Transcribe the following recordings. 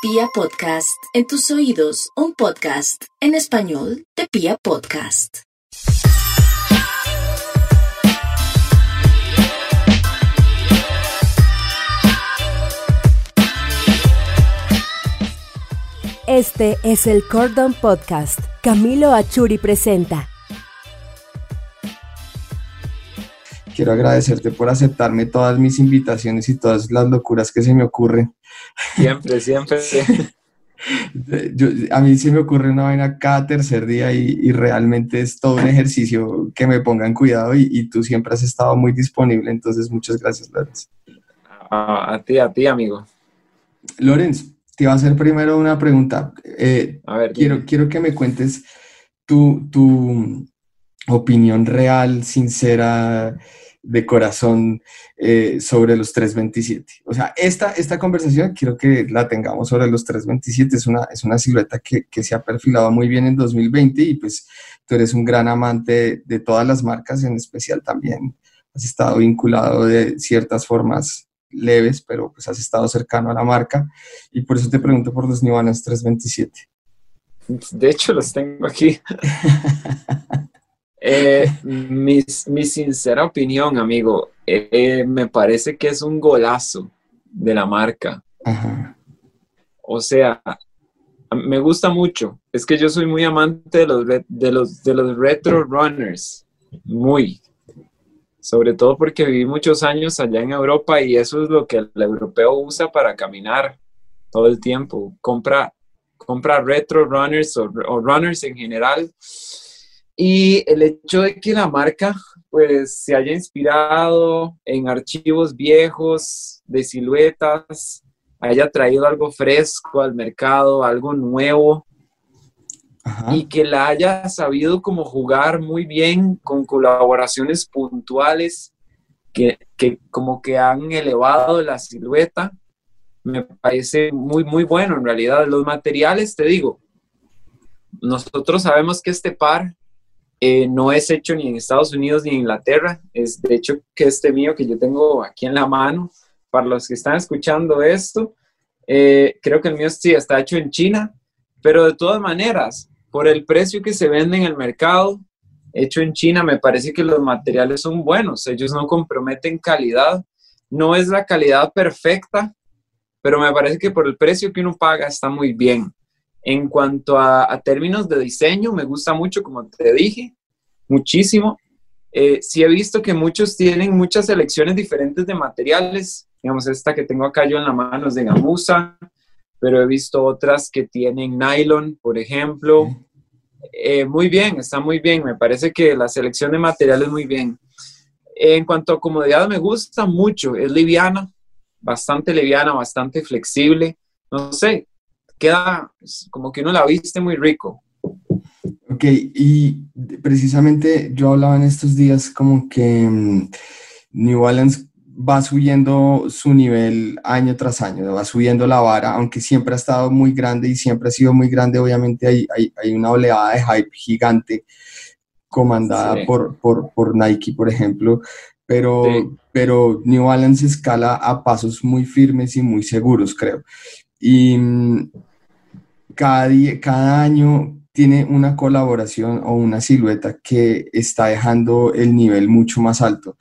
Pia Podcast, en tus oídos, un podcast en español de Pia Podcast. Este es el Cordon Podcast. Camilo Achuri presenta. Quiero agradecerte por aceptarme todas mis invitaciones y todas las locuras que se me ocurren. Siempre, siempre. a mí se me ocurre una vaina cada tercer día y, realmente es todo un ejercicio que me pongan cuidado y, tú siempre has estado muy disponible, entonces muchas gracias, Lorenz. a ti, a ti, amigo. Lorenz, te iba a hacer primero una pregunta. Eh, a ver, quiero, quiero que me cuentes tu, tu opinión real, sincera, de corazón eh, sobre los 327. O sea, esta, esta conversación quiero que la tengamos sobre los 327. Es una, es una silueta que, se ha perfilado muy bien en 2020 y pues tú eres un gran amante de, todas las marcas, en especial también has estado vinculado de ciertas formas leves, pero pues has estado cercano a la marca y por eso te pregunto por los Balance 327. De hecho, los tengo aquí. Eh, mi, sincera opinión, amigo, eh, me parece que es un golazo de la marca. O sea, me gusta mucho. Es que yo soy muy amante de los, de los, de los retro runners. Muy. Sobre todo porque viví muchos años allá en Europa y eso es lo que el europeo usa para caminar todo el tiempo. Compra, compra retro runners o, o runners en general y el hecho de que la marca pues se haya inspirado en archivos viejos de siluetas, haya traído algo fresco al mercado, algo nuevo, y que la haya sabido como jugar muy bien con colaboraciones puntuales que, que, como que han elevado la silueta, me parece muy, muy bueno en realidad. Los materiales, te digo, nosotros sabemos que este par eh, no es hecho ni en Estados Unidos ni en Inglaterra. Es de hecho que este mío que yo tengo aquí en la mano, para los que están escuchando esto, eh, creo que el mío sí está hecho en China, pero de todas maneras, por el precio que se vende en el mercado, hecho en China, me parece que los materiales son buenos. Ellos no comprometen calidad. No es la calidad perfecta, pero me parece que por el precio que uno paga está muy bien. En cuanto a, términos de diseño, me gusta mucho, como te dije, muchísimo. Eh, sí he visto que muchos tienen muchas selecciones diferentes de materiales. Digamos, esta que tengo acá yo en la mano es de gamuza, pero he visto otras que tienen nylon, por ejemplo. Eh, muy bien, está muy bien. Me parece que la selección de materiales muy bien. En cuanto a comodidad, me gusta mucho. Es liviana, bastante liviana, bastante flexible. No sé, queda como que uno la viste muy rico. Ok, y precisamente yo hablaba en estos días como que mm, New Balance va subiendo su nivel año tras año, va subiendo la vara, aunque siempre ha estado muy grande y siempre ha sido muy grande, obviamente hay, hay, una oleada de hype gigante comandada por, por, por, Nike, por ejemplo, pero, pero New Balance escala a pasos muy firmes y muy seguros, creo. Y mm, cada, día, cada año tiene una colaboración o una silueta que está dejando el nivel mucho más alto.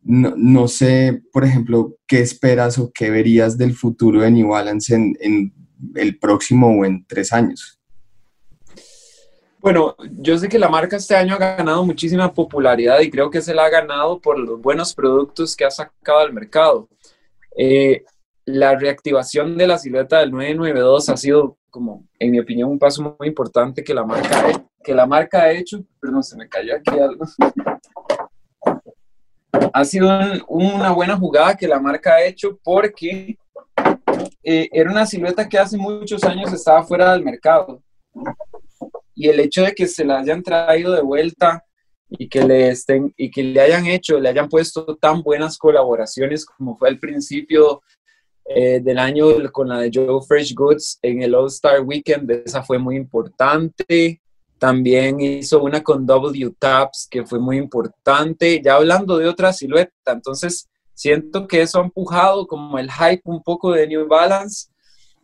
No, sé, por ejemplo, qué esperas o qué verías del futuro de New Balance en, el próximo o en tres años. Bueno, yo sé que la marca este año ha ganado muchísima popularidad y creo que se la ha ganado por los buenos productos que ha sacado al mercado. Eh, la reactivación de la silueta del 992 ha sido como, en mi opinión, un paso muy importante que la marca, que la marca ha hecho. Perdón, se me cayó aquí algo. Ha sido una buena jugada que la marca ha hecho porque eh, era una silueta que hace muchos años estaba fuera del mercado. Y el hecho de que se la hayan traído de vuelta y que le estén y que le hayan hecho, le hayan puesto tan buenas colaboraciones como fue al principio eh, del año con la de Joe Fresh Goods en el All Star Weekend, esa fue muy importante. También hizo una con W Taps que fue muy importante. Ya hablando de otra silueta, entonces siento que eso ha empujado como el hype un poco de New Balance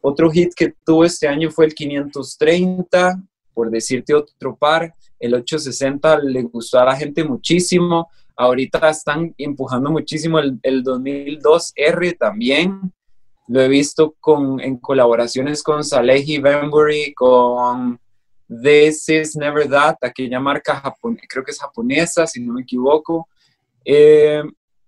Otro hit que tuvo este año fue el 530, por decirte otro par. El 860 le gustó a la gente muchísimo. Ahorita están empujando muchísimo el, el 2002R también. Lo he visto con, en colaboraciones con Salehi Benbury, con This Is Never That, aquella marca creo que es japonesa, si no me equivoco. Eh,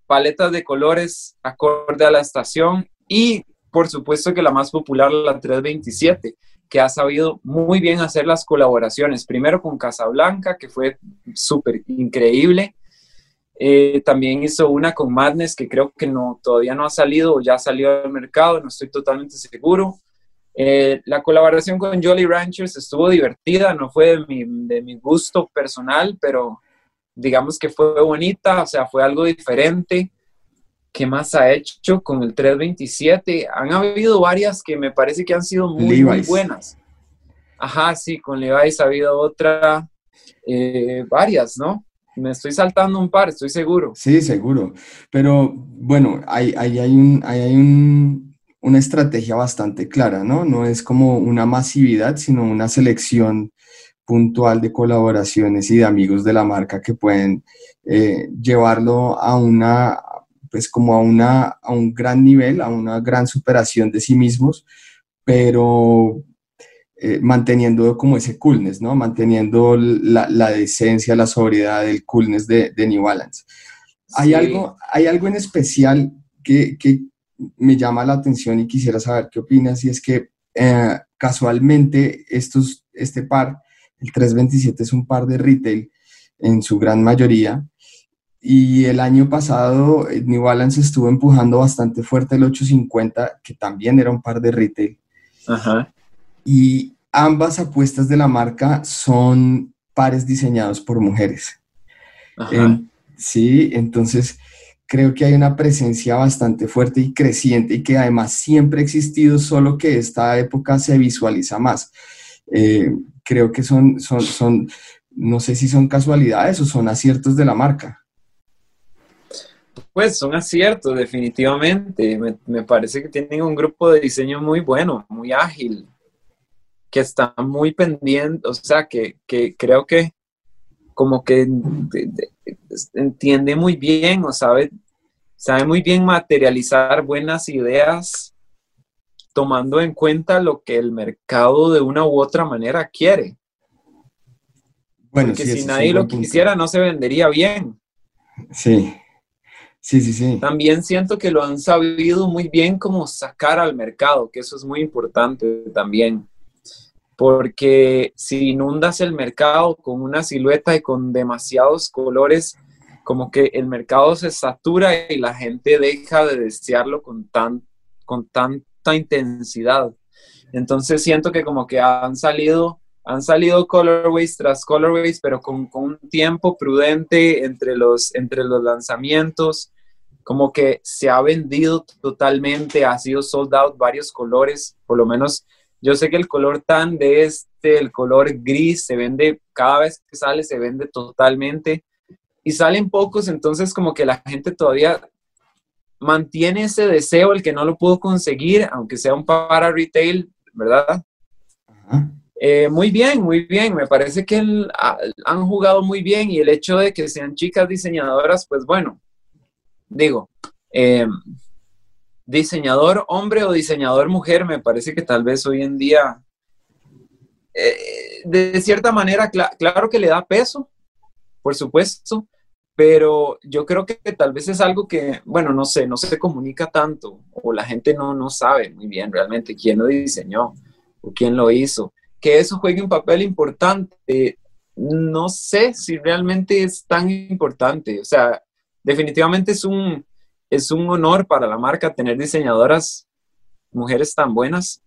paletas de colores acorde a la estación y por supuesto que la más popular, la 327, que ha sabido muy bien hacer las colaboraciones, primero con Casablanca, que fue súper increíble, eh, también hizo una con Madness, que creo que no, todavía no ha salido o ya salió al mercado, no estoy totalmente seguro. Eh, la colaboración con Jolly Ranchers estuvo divertida, no fue de mi, de mi gusto personal, pero digamos que fue bonita, o sea, fue algo diferente. ¿Qué más ha hecho con el 327? Han habido varias que me parece que han sido muy, buenas. Ajá, sí, con Levi's ha habido otra, eh, varias, ¿no? Me estoy saltando un par, estoy seguro. Sí, seguro. Pero bueno, ahí hay, un, hay un, una estrategia bastante clara, ¿no? No es como una masividad, sino una selección puntual de colaboraciones y de amigos de la marca que pueden eh, llevarlo a una, pues como a, una, a un gran nivel, a una gran superación de sí mismos, pero eh, manteniendo como ese coolness, ¿no? Manteniendo la, la, decencia, la sobriedad, el coolness de, de New Balance. Hay, algo, hay algo en especial que, que, me llama la atención y quisiera saber qué opinas, y es que eh, casualmente estos, este par el 327 es un par de retail en su gran mayoría. Y el año pasado eh, New Balance estuvo empujando bastante fuerte el 850, que también era un par de retail. Y ambas apuestas de la marca son pares diseñados por mujeres. sí, entonces creo que hay una presencia bastante fuerte y creciente y que además siempre ha existido, solo que esta época se visualiza más. Eh, creo que son, son, son, no sé si son casualidades o son aciertos de la marca. Pues son aciertos, definitivamente. Me, parece que tienen un grupo de diseño muy bueno, muy ágil, que está muy pendiente, o sea, que, creo que como que entiende muy bien o sabe, sabe muy bien materializar buenas ideas tomando en cuenta lo que el mercado de una u otra manera quiere. Bueno, Porque si nadie lo quisiera, no se vendería bien. Sí, sí, sí, sí. También siento que lo han sabido muy bien como sacar al mercado, que eso es muy importante también. Porque si inundas el mercado con una silueta y con demasiados colores, como que el mercado se satura y la gente deja de desearlo con tan, con tan intensidad. Entonces siento que como que han salido, han salido colorways tras colorways, pero con, un tiempo prudente entre los, entre los lanzamientos, como que se ha vendido totalmente, ha sido sold out varios colores, por lo menos yo sé que el color tan de este, el color gris, se vende, cada vez que sale se vende totalmente y salen pocos, entonces como que la gente todavía mantiene ese deseo, el que no lo pudo conseguir, aunque sea un para retail, ¿verdad? Eh, muy bien, muy bien. Me parece que han jugado muy bien y el hecho de que sean chicas diseñadoras, pues bueno, digo, eh, diseñador hombre o diseñador mujer, me parece que tal vez hoy en día, eh, de cierta manera, claro que le da peso, por supuesto, pero yo creo que tal vez es algo que, bueno, no sé, no se comunica tanto o la gente no, no sabe muy bien realmente quién lo diseñó o quién lo hizo. Que eso juegue un papel importante, no sé si realmente es tan importante. O sea, definitivamente es un, es un honor para la marca tener diseñadoras, mujeres tan buenas,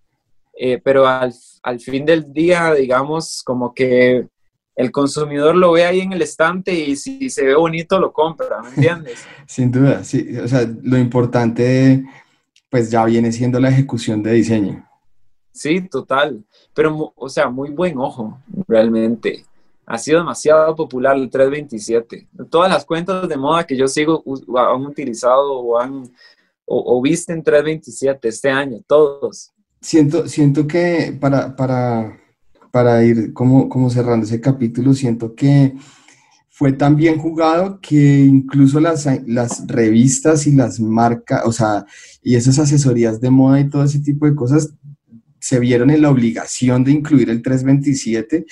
eh, pero al, al fin del día, digamos, como que el consumidor lo ve ahí en el estante y si se ve bonito lo compra, ¿me entiendes? Sin duda, sí. O sea, lo importante pues ya viene siendo la ejecución de diseño. Sí, total. Pero, o sea, muy buen ojo, realmente. Ha sido demasiado popular el 327. Todas las cuentas de moda que yo sigo han utilizado o han o, visten 327 este año, todos. siento, siento que para, para, para ir como, como cerrando ese capítulo, siento que fue tan bien jugado que incluso las, las revistas y las marcas, o sea, y esas asesorías de moda y todo ese tipo de cosas se vieron en la obligación de incluir el 327,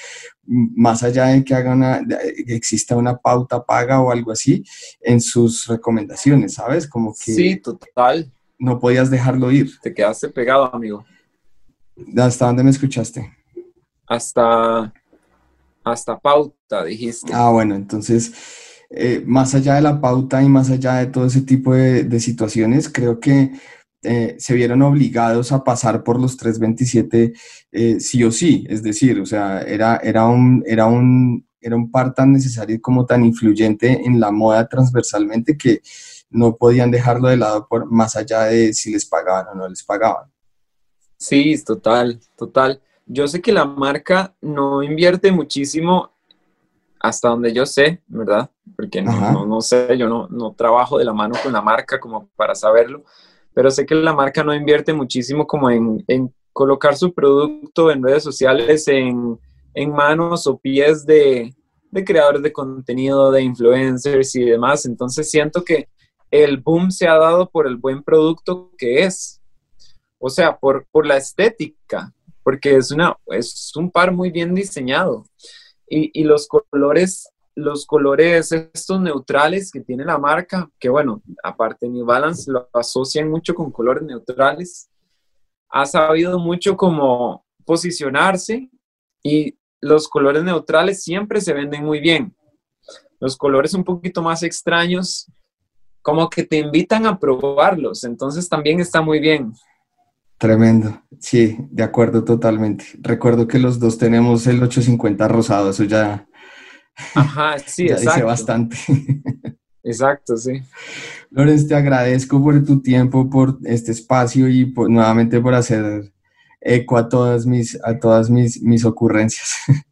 más allá de que haga una, exista una pauta paga o algo así, en sus recomendaciones, ¿sabes? Como que... Sí, total. No podías dejarlo ir. Te quedaste pegado, amigo. ¿Hasta dónde me escuchaste? Hasta, hasta pauta, dijiste. Ah, bueno, entonces, eh, más allá de la pauta y más allá de todo ese tipo de, de situaciones, creo que eh, se vieron obligados a pasar por los 327 eh, sí o sí, es decir, o sea, era, era, un, era, un, era un par tan necesario como tan influyente en la moda transversalmente que no podían dejarlo de lado por más allá de si les pagaban o no les pagaban. Sí, total, total. Yo sé que la marca no invierte muchísimo hasta donde yo sé, ¿verdad? Porque no, no, sé, yo no, no trabajo de la mano con la marca como para saberlo, pero sé que la marca no invierte muchísimo como en, colocar su producto en redes sociales en, manos o pies de, creadores de contenido, de influencers y demás. Entonces siento que el boom se ha dado por el buen producto que es. O sea, por, por la estética, porque es, una, es un par muy bien diseñado. Y, y los colores los colores estos neutrales que tiene la marca, que bueno, aparte New Balance lo asocian mucho con colores neutrales, ha sabido mucho como posicionarse y los colores neutrales siempre se venden muy bien. Los colores un poquito más extraños, como que te invitan a probarlos, entonces también está muy bien. Tremendo, sí, de acuerdo totalmente. Recuerdo que los dos tenemos el 850 rosado, eso ya Ajá, sí, exacto. bastante. Exacto, sí. Lorenz, te agradezco por tu tiempo, por este espacio y nuevamente por hacer eco a todas mis, a todas mis, mis ocurrencias.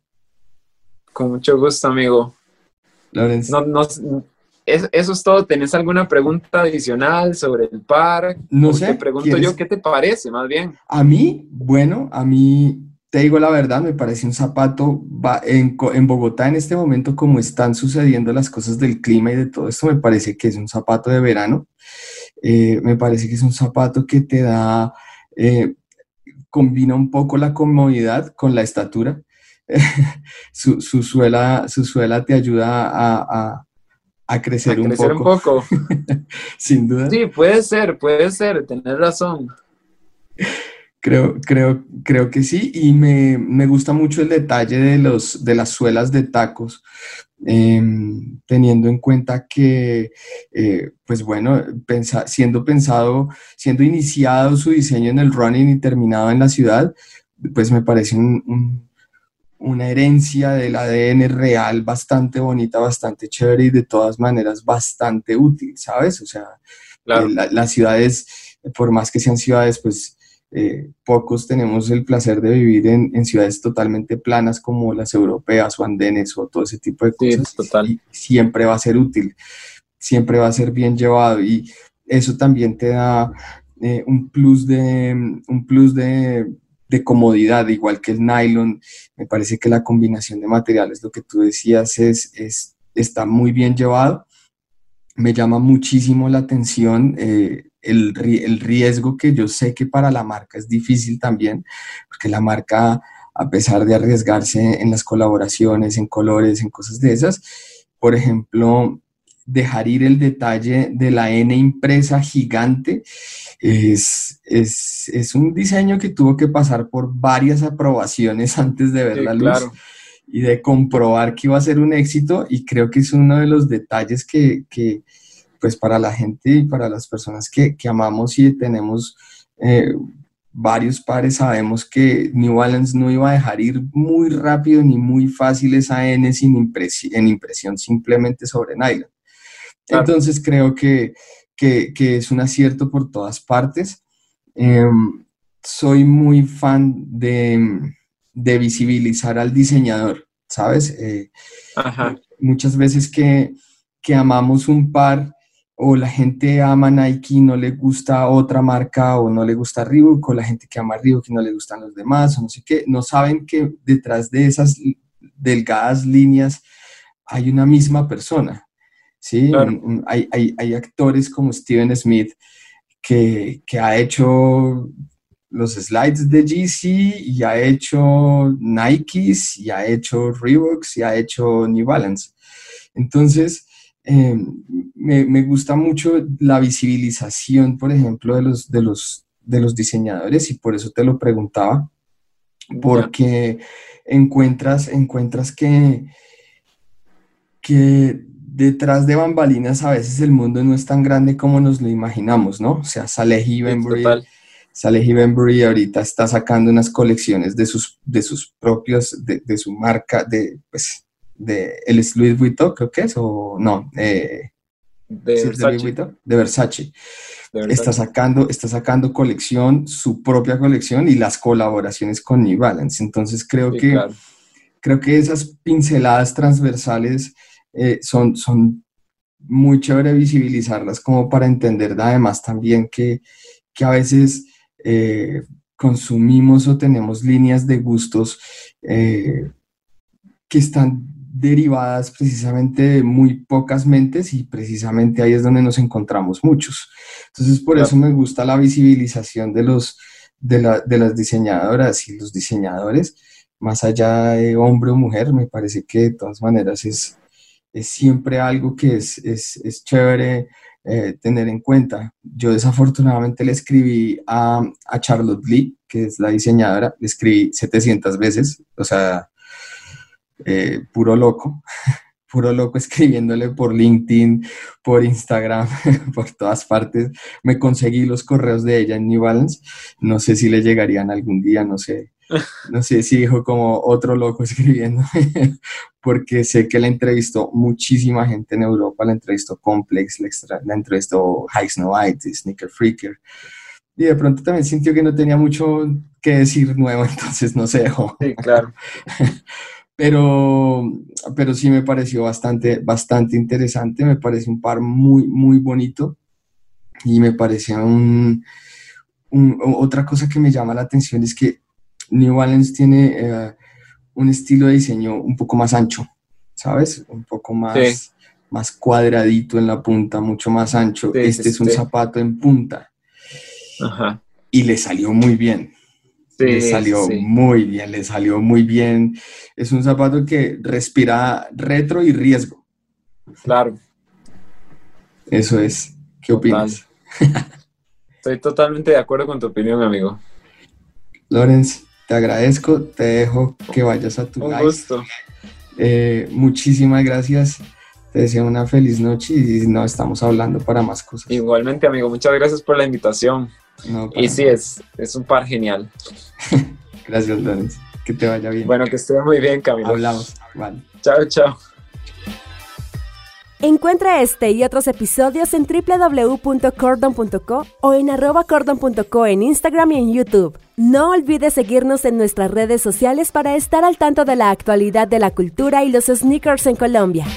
Con mucho gusto, amigo. Lorenz. No, no, eso es todo. ¿Tenés alguna pregunta adicional sobre el par? No sé. Te pregunto yo, ¿qué te parece, más bien? A mí, bueno, a mí te digo la verdad, me parece un zapato en, en, Bogotá en este momento, como están sucediendo las cosas del clima y de todo esto, me parece que es un zapato de verano. Eh, me parece que es un zapato que te da, eh, combina un poco la comodidad con la estatura. su, suela, su suela te ayuda a, a, crecer, un poco. un poco. Sin duda. Sí, puede ser, puede ser, tener razón. Creo, creo, creo que sí, y me, me, gusta mucho el detalle de, los, de las suelas de tacos, em, teniendo en cuenta que, eh, pues bueno, siendo pensado, siendo iniciado su diseño en el running y terminado en la ciudad, pues me parece una herencia del ADN real bastante bonita, bastante chévere y de todas maneras bastante útil, ¿sabes? O sea, eh, las ciudades, por más que sean ciudades, pues eh, pocos tenemos el placer de vivir en, ciudades totalmente planas como las europeas o andenes o todo ese tipo de cosas. total. siempre va a ser útil, siempre va a ser bien llevado y eso también te da eh, un plus, de, un plus de, comodidad, igual que el nylon. Me parece que la combinación de materiales, lo que tú decías, es, es está muy bien llevado. Me llama muchísimo la atención. Eh, el, riesgo que yo sé que para la marca es difícil también, porque la marca, a pesar de arriesgarse en las colaboraciones, en colores, en cosas de esas, por ejemplo, dejar ir el detalle de la N impresa gigante es, es, un diseño que tuvo que pasar por varias aprobaciones antes de ver la luz. Y de comprobar que iba a ser un éxito, y creo que es uno de los detalles que, que, pues para la gente y para las personas que, que amamos y tenemos eh, varios pares, sabemos que New Balance no iba a dejar ir muy rápido ni muy fácil esa N sin impresión, en impresión simplemente sobre nylon. Entonces creo que, que, que, es un acierto por todas partes. Em, soy muy fan de, de, visibilizar al diseñador, ¿sabes? Eh, muchas veces que, que amamos un par, o la gente ama Nike y no le gusta otra marca o no le gusta Reebok, o la gente que ama Reebok y no le gustan los demás, o no sé qué, no saben que detrás de esas delgadas líneas hay una misma persona, ¿sí? Hay, hay, hay, actores como Steven Smith que, que ha hecho los slides de GC y ha hecho Nikes y ha hecho Reeboks y ha hecho New Balance. Entonces, Em, me, gusta mucho la visibilización, por ejemplo, de los, de, los, de los diseñadores y por eso te lo preguntaba, porque encuentras, encuentras que, que detrás de bambalinas a veces el mundo no es tan grande como nos lo imaginamos, ¿no? O sea, Salehi Benbury, Salehi Benbury ahorita está sacando unas colecciones de sus, de sus propios, de, de su marca, de, pues, de el es Louis Vuitton, creo que es, o no, de, Versace. De, Versace. Está sacando, está sacando colección, su propia colección y las colaboraciones con New Balance. Entonces creo que creo que esas pinceladas transversales eh, son, son muy chévere visibilizarlas como para entender además también que, que a veces eh, consumimos o tenemos líneas de gustos eh, que están derivadas precisamente de muy pocas mentes y precisamente ahí es donde nos encontramos muchos. Entonces, por eso me gusta la visibilización de, los, de, las diseñadoras y los diseñadores, más allá de hombre o mujer, me parece que de todas maneras es, es siempre algo que es, es, chévere eh, tener en cuenta. Yo desafortunadamente le escribí a, a Charlotte Lee, que es la diseñadora, le escribí 700 veces, o sea, eh, puro loco, puro loco escribiéndole por LinkedIn, por Instagram, por todas partes. Me conseguí los correos de ella en New Balance. No sé si le llegarían algún día, no sé. No sé si dijo como otro loco escribiendo, porque sé que la entrevistó muchísima gente en Europa, la entrevistó Complex, la, entrevistó High Snow White, Sneaker Freaker. Y de pronto también sintió que no tenía mucho que decir nuevo, entonces no se dejó. Sí, claro. Pero, pero sí me pareció bastante, bastante interesante, me parece un par muy, muy bonito y me parece un, otra cosa que me llama la atención es que New Balance tiene eh, un estilo de diseño un poco más ancho, ¿sabes? Un poco más, más cuadradito en la punta, mucho más ancho. este es un zapato en punta. Y le salió muy bien le salió muy bien, le salió muy bien. Es un zapato que respira retro y riesgo. Claro. Eso es. ¿Qué opinas? Estoy totalmente de acuerdo con tu opinión, amigo. Lorenz, te agradezco, te dejo que vayas a tu Un gusto. Eh, muchísimas gracias. Te deseo una feliz noche y nos estamos hablando para más cosas. Igualmente, amigo, muchas gracias por la invitación y sí, es, es un par genial. Gracias, Lorenz. Que te vaya bien. Bueno, que esté muy bien, Camilo. Hablamos. Vale. Chao, chao. Encuentra este y otros episodios en www.cordon.co o en arroba cordon.co en Instagram y en YouTube. No olvides seguirnos en nuestras redes sociales para estar al tanto de la actualidad de la cultura y los sneakers en Colombia.